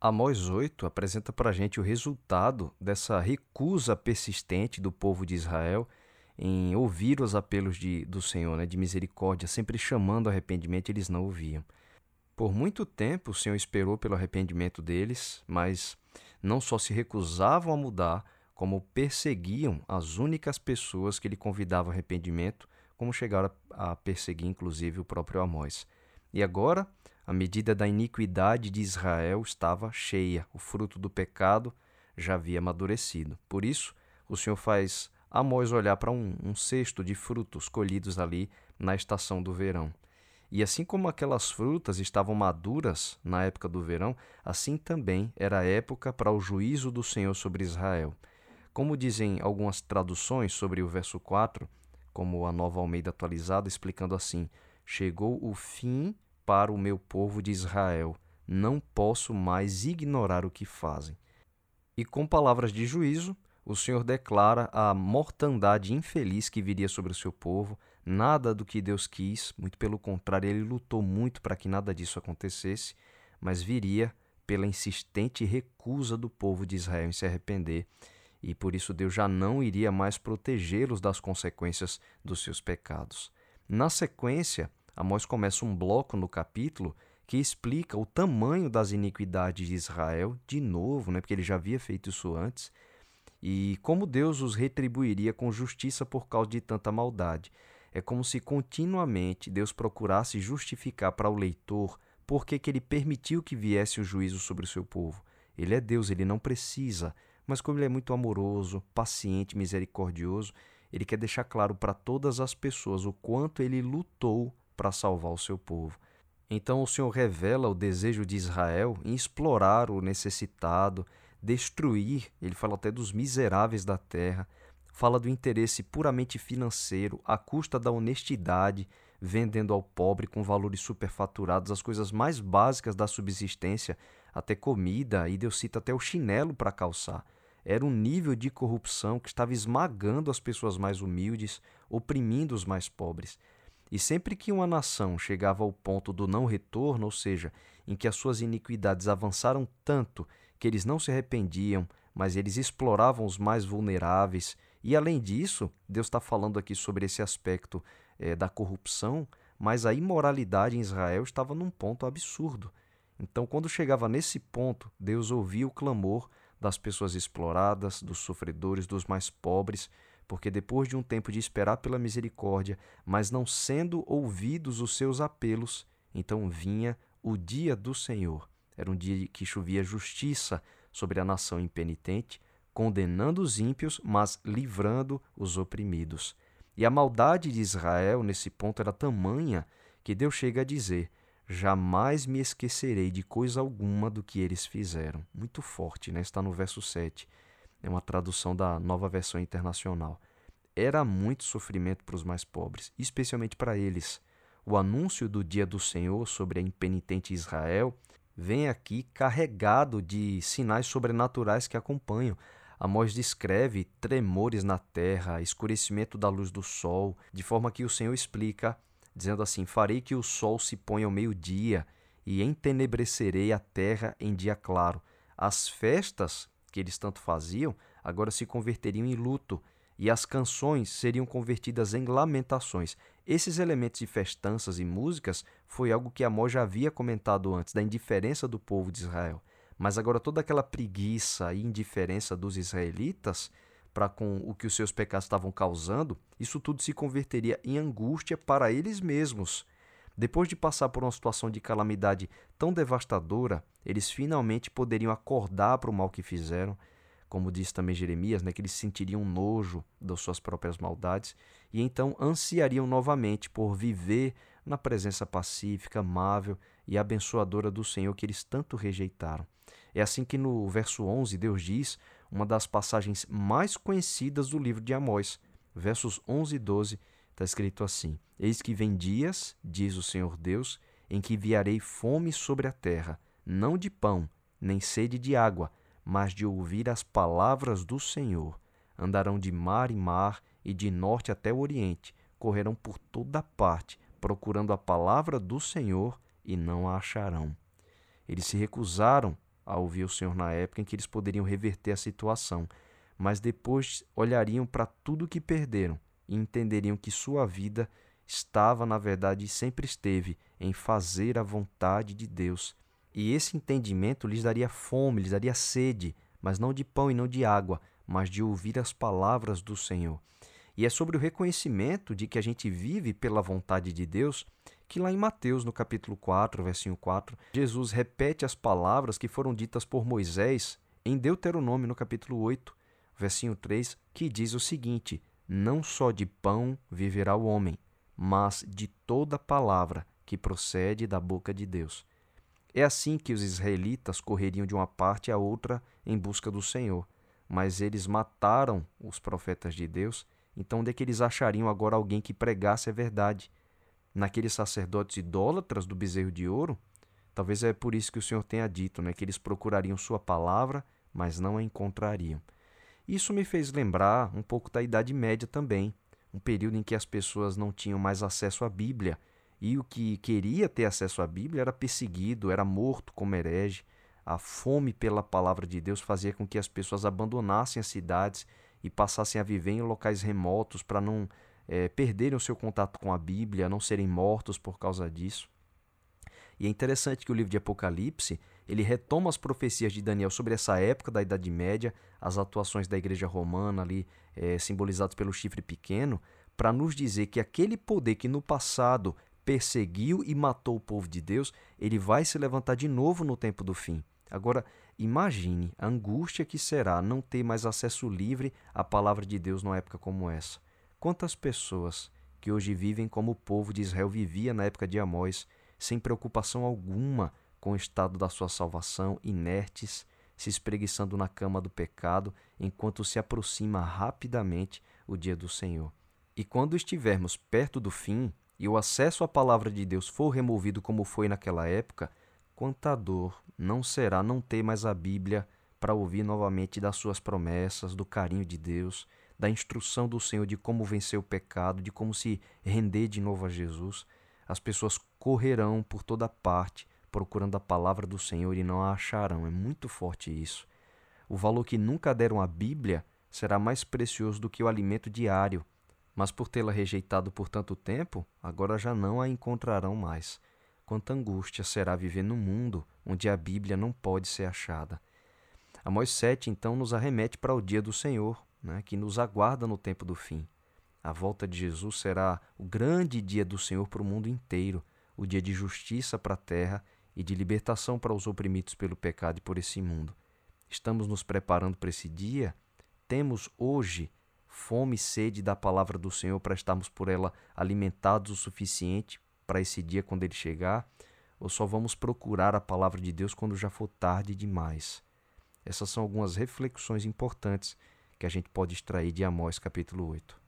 Amós 8 apresenta para a gente o resultado dessa recusa persistente do povo de Israel em ouvir os apelos de, do Senhor, né, de misericórdia, sempre chamando arrependimento, eles não ouviam. Por muito tempo o Senhor esperou pelo arrependimento deles, mas não só se recusavam a mudar, como perseguiam as únicas pessoas que ele convidava arrependimento, como chegaram a perseguir inclusive o próprio Amós. E agora, a medida da iniquidade de Israel estava cheia, o fruto do pecado já havia amadurecido. Por isso, o Senhor faz Amós olhar para um, um cesto de frutos colhidos ali na estação do verão. E assim como aquelas frutas estavam maduras na época do verão, assim também era a época para o juízo do Senhor sobre Israel. Como dizem algumas traduções sobre o verso 4, como a nova Almeida atualizada, explicando assim: Chegou o fim para o meu povo de Israel, não posso mais ignorar o que fazem. E com palavras de juízo, o Senhor declara a mortandade infeliz que viria sobre o seu povo, nada do que Deus quis, muito pelo contrário, ele lutou muito para que nada disso acontecesse, mas viria pela insistente recusa do povo de Israel em se arrepender, e por isso Deus já não iria mais protegê-los das consequências dos seus pecados. Na sequência, Amós começa um bloco no capítulo que explica o tamanho das iniquidades de Israel, de novo, né, porque ele já havia feito isso antes, e como Deus os retribuiria com justiça por causa de tanta maldade. É como se continuamente Deus procurasse justificar para o leitor por que ele permitiu que viesse o juízo sobre o seu povo. Ele é Deus, ele não precisa, mas como ele é muito amoroso, paciente, misericordioso, ele quer deixar claro para todas as pessoas o quanto ele lutou para salvar o seu povo. Então o Senhor revela o desejo de Israel em explorar o necessitado, destruir, ele fala até dos miseráveis da terra, fala do interesse puramente financeiro, à custa da honestidade, vendendo ao pobre com valores superfaturados as coisas mais básicas da subsistência, até comida, e Deus cita até o chinelo para calçar. Era um nível de corrupção que estava esmagando as pessoas mais humildes, oprimindo os mais pobres. E sempre que uma nação chegava ao ponto do não retorno, ou seja, em que as suas iniquidades avançaram tanto que eles não se arrependiam, mas eles exploravam os mais vulneráveis, e além disso, Deus está falando aqui sobre esse aspecto é, da corrupção, mas a imoralidade em Israel estava num ponto absurdo. Então, quando chegava nesse ponto, Deus ouvia o clamor das pessoas exploradas, dos sofredores, dos mais pobres, porque depois de um tempo de esperar pela misericórdia, mas não sendo ouvidos os seus apelos, então vinha o dia do Senhor. Era um dia que chovia justiça sobre a nação impenitente, condenando os ímpios, mas livrando os oprimidos. E a maldade de Israel nesse ponto era tamanha que Deus chega a dizer: Jamais me esquecerei de coisa alguma do que eles fizeram. Muito forte, né? Está no verso 7. É uma tradução da nova versão internacional. Era muito sofrimento para os mais pobres, especialmente para eles. O anúncio do dia do Senhor sobre a impenitente Israel vem aqui carregado de sinais sobrenaturais que acompanham. Amós descreve tremores na terra, escurecimento da luz do sol, de forma que o Senhor explica, dizendo assim: Farei que o sol se ponha ao meio-dia e entenebrecerei a terra em dia claro. As festas que eles tanto faziam agora se converteriam em luto e as canções seriam convertidas em lamentações. Esses elementos de festanças e músicas foi algo que Amós já havia comentado antes, da indiferença do povo de Israel. Mas agora toda aquela preguiça e indiferença dos israelitas para com o que os seus pecados estavam causando, isso tudo se converteria em angústia para eles mesmos. Depois de passar por uma situação de calamidade tão devastadora, eles finalmente poderiam acordar para o mal que fizeram, como diz também Jeremias, né, que eles sentiriam nojo das suas próprias maldades e então ansiariam novamente por viver na presença pacífica, amável e abençoadora do Senhor que eles tanto rejeitaram. É assim que no verso 11 Deus diz uma das passagens mais conhecidas do livro de Amós, versos 11 e 12, está escrito assim: Eis que vem dias, diz o Senhor Deus, em que enviarei fome sobre a terra, não de pão, nem sede de água, mas de ouvir as palavras do Senhor. Andarão de mar em mar e de norte até o oriente, correrão por toda parte, procurando a palavra do Senhor e não a acharão. Eles se recusaram a ouvir o Senhor na época em que eles poderiam reverter a situação, mas depois olhariam para tudo que perderam e entenderiam que sua vida estava, na verdade, e sempre esteve em fazer a vontade de Deus. E esse entendimento lhes daria fome, lhes daria sede, mas não de pão e não de água, mas de ouvir as palavras do Senhor. E é sobre o reconhecimento de que a gente vive pela vontade de Deus que lá em Mateus, no capítulo 4, versículo 4, Jesus repete as palavras que foram ditas por Moisés em Deuteronômio, no capítulo 8, versículo 3, que diz o seguinte: Não só de pão viverá o homem, mas de toda palavra que procede da boca de Deus. É assim que os israelitas correriam de uma parte a outra em busca do Senhor, mas eles mataram os profetas de Deus, então onde é que eles achariam agora alguém que pregasse a verdade? naqueles sacerdotes idólatras do bezerro de ouro? Talvez é por isso que o Senhor tenha dito, né, que eles procurariam sua palavra, mas não a encontrariam. Isso me fez lembrar um pouco da Idade Média também, um período em que as pessoas não tinham mais acesso à Bíblia, e o que queria ter acesso à Bíblia era perseguido, era morto como herege. A fome pela palavra de Deus fazia com que as pessoas abandonassem as cidades e passassem a viver em locais remotos para não é, perderem o seu contato com a Bíblia, não serem mortos por causa disso. E é interessante que o livro de Apocalipse ele retoma as profecias de Daniel sobre essa época da Idade Média, as atuações da Igreja Romana ali é, simbolizadas pelo chifre pequeno, para nos dizer que aquele poder que no passado perseguiu e matou o povo de Deus, ele vai se levantar de novo no tempo do fim. Agora, imagine a angústia que será não ter mais acesso livre à palavra de Deus numa época como essa. Quantas pessoas que hoje vivem como o povo de Israel vivia na época de Amós, sem preocupação alguma com o estado da sua salvação, inertes, se espreguiçando na cama do pecado, enquanto se aproxima rapidamente o dia do Senhor. E quando estivermos perto do fim e o acesso à palavra de Deus for removido como foi naquela época, quanta dor não será não ter mais a Bíblia para ouvir novamente das suas promessas, do carinho de Deus, da instrução do Senhor de como vencer o pecado, de como se render de novo a Jesus, as pessoas correrão por toda parte procurando a palavra do Senhor e não a acharão. É muito forte isso. O valor que nunca deram à Bíblia será mais precioso do que o alimento diário, mas por tê-la rejeitado por tanto tempo, agora já não a encontrarão mais. Quanta angústia será viver no mundo onde a Bíblia não pode ser achada. Amós 7 então nos arremete para o dia do Senhor, né, que nos aguarda no tempo do fim. A volta de Jesus será o grande dia do Senhor para o mundo inteiro, o dia de justiça para a terra e de libertação para os oprimidos pelo pecado e por esse mundo. Estamos nos preparando para esse dia? Temos hoje fome e sede da palavra do Senhor para estarmos por ela alimentados o suficiente para esse dia quando ele chegar? Ou só vamos procurar a palavra de Deus quando já for tarde demais? Essas são algumas reflexões importantes que a gente pode extrair de Amós capítulo 8.